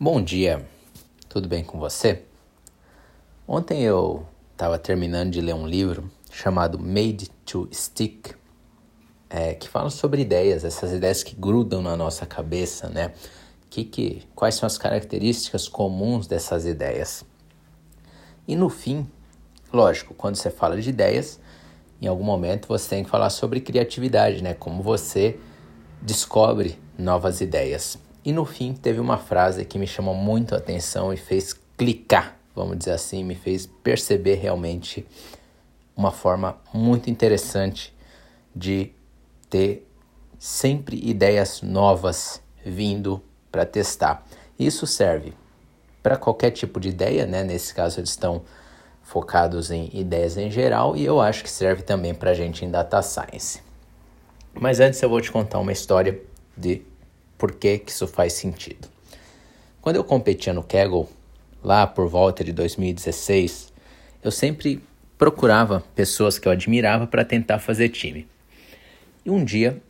Bom dia, tudo bem com você? Ontem eu estava terminando de ler um livro chamado Made to Stick, é, que fala sobre ideias, essas ideias que grudam na nossa cabeça, né? Que, que, quais são as características comuns dessas ideias? E no fim, lógico, quando você fala de ideias, em algum momento você tem que falar sobre criatividade, né? Como você descobre novas ideias. E no fim teve uma frase que me chamou muito a atenção e fez clicar, vamos dizer assim, me fez perceber realmente uma forma muito interessante de ter sempre ideias novas vindo para testar. Isso serve para qualquer tipo de ideia, né? Nesse caso eles estão focados em ideias em geral e eu acho que serve também para gente em data science. Mas antes eu vou te contar uma história de por que, que isso faz sentido. Quando eu competia no Kaggle, lá por volta de 2016, eu sempre procurava pessoas que eu admirava para tentar fazer time. E um dia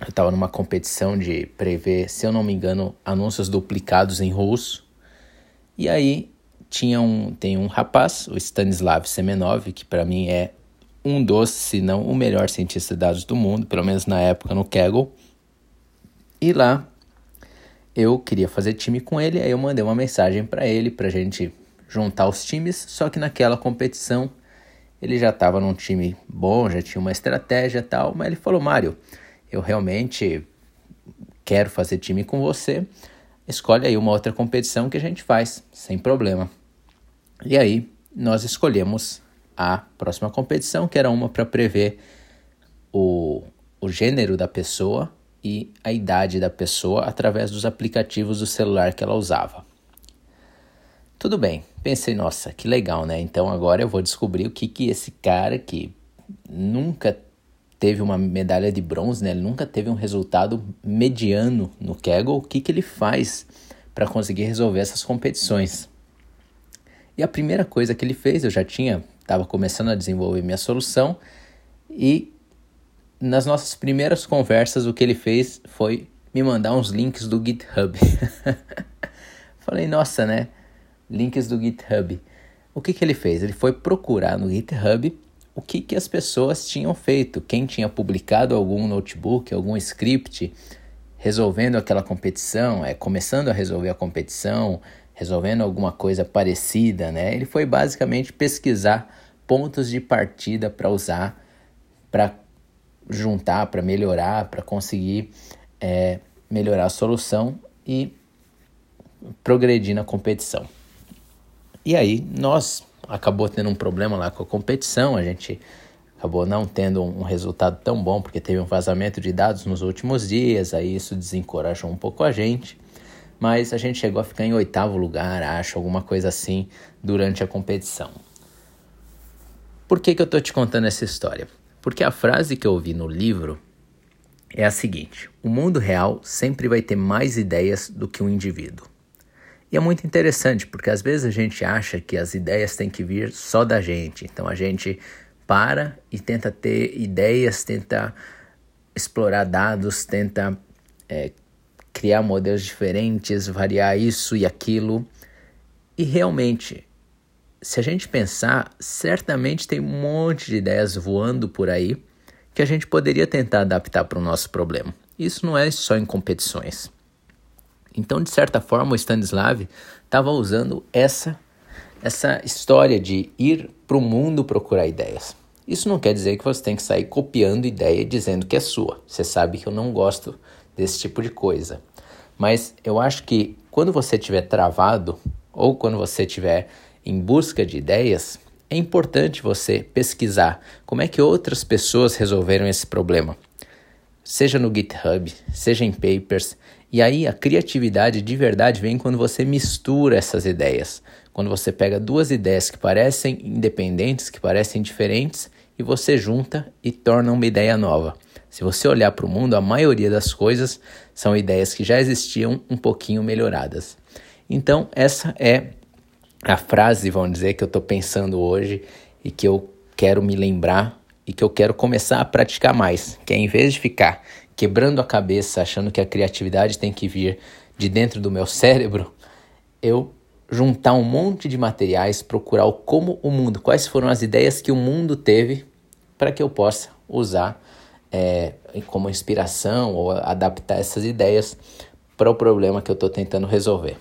eu estava numa competição de prever, se eu não me engano, anúncios duplicados em russo. E aí tinha um, tem um rapaz, o Stanislav Semenov, que para mim é um dos, se não o melhor cientista de dados do mundo, pelo menos na época no Kaggle. E lá eu queria fazer time com ele, aí eu mandei uma mensagem para ele pra gente juntar os times, só que naquela competição ele já estava num time bom, já tinha uma estratégia e tal, mas ele falou: "Mário, eu realmente quero fazer time com você. Escolhe aí uma outra competição que a gente faz, sem problema". E aí nós escolhemos a próxima competição, que era uma para prever o, o gênero da pessoa e a idade da pessoa através dos aplicativos do celular que ela usava. Tudo bem, pensei, nossa, que legal, né? Então agora eu vou descobrir o que, que esse cara que nunca teve uma medalha de bronze, né? Ele nunca teve um resultado mediano no Kaggle, o que, que ele faz para conseguir resolver essas competições. E a primeira coisa que ele fez, eu já tinha, estava começando a desenvolver minha solução e nas nossas primeiras conversas, o que ele fez foi me mandar uns links do GitHub. Falei, nossa, né? Links do GitHub. O que, que ele fez? Ele foi procurar no GitHub o que, que as pessoas tinham feito, quem tinha publicado algum notebook, algum script resolvendo aquela competição, é, começando a resolver a competição, resolvendo alguma coisa parecida, né? Ele foi basicamente pesquisar pontos de partida para usar para juntar, para melhorar, para conseguir é, melhorar a solução e progredir na competição. E aí nós acabou tendo um problema lá com a competição, a gente acabou não tendo um resultado tão bom porque teve um vazamento de dados nos últimos dias, aí isso desencorajou um pouco a gente, mas a gente chegou a ficar em oitavo lugar, acho, alguma coisa assim, durante a competição. Por que, que eu estou te contando essa história? Porque a frase que eu ouvi no livro é a seguinte: o mundo real sempre vai ter mais ideias do que um indivíduo. E é muito interessante, porque às vezes a gente acha que as ideias têm que vir só da gente. Então a gente para e tenta ter ideias, tenta explorar dados, tenta é, criar modelos diferentes, variar isso e aquilo. E realmente se a gente pensar, certamente tem um monte de ideias voando por aí que a gente poderia tentar adaptar para o nosso problema. Isso não é só em competições. Então, de certa forma, o Stanislav estava usando essa essa história de ir para o mundo procurar ideias. Isso não quer dizer que você tem que sair copiando ideia e dizendo que é sua. Você sabe que eu não gosto desse tipo de coisa. Mas eu acho que quando você estiver travado ou quando você estiver em busca de ideias, é importante você pesquisar como é que outras pessoas resolveram esse problema. Seja no GitHub, seja em papers, e aí a criatividade de verdade vem quando você mistura essas ideias. Quando você pega duas ideias que parecem independentes, que parecem diferentes, e você junta e torna uma ideia nova. Se você olhar para o mundo, a maioria das coisas são ideias que já existiam um pouquinho melhoradas. Então, essa é a frase, vamos dizer, que eu estou pensando hoje e que eu quero me lembrar e que eu quero começar a praticar mais, que é em vez de ficar quebrando a cabeça achando que a criatividade tem que vir de dentro do meu cérebro, eu juntar um monte de materiais, procurar o como o mundo, quais foram as ideias que o mundo teve para que eu possa usar é, como inspiração ou adaptar essas ideias para o problema que eu estou tentando resolver.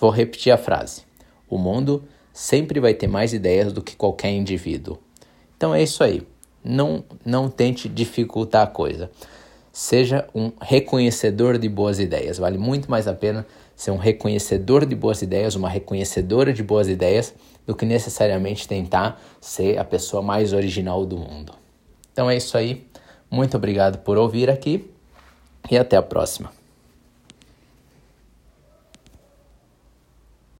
Vou repetir a frase: o mundo sempre vai ter mais ideias do que qualquer indivíduo. Então é isso aí. Não, não tente dificultar a coisa. Seja um reconhecedor de boas ideias. Vale muito mais a pena ser um reconhecedor de boas ideias, uma reconhecedora de boas ideias, do que necessariamente tentar ser a pessoa mais original do mundo. Então é isso aí. Muito obrigado por ouvir aqui e até a próxima.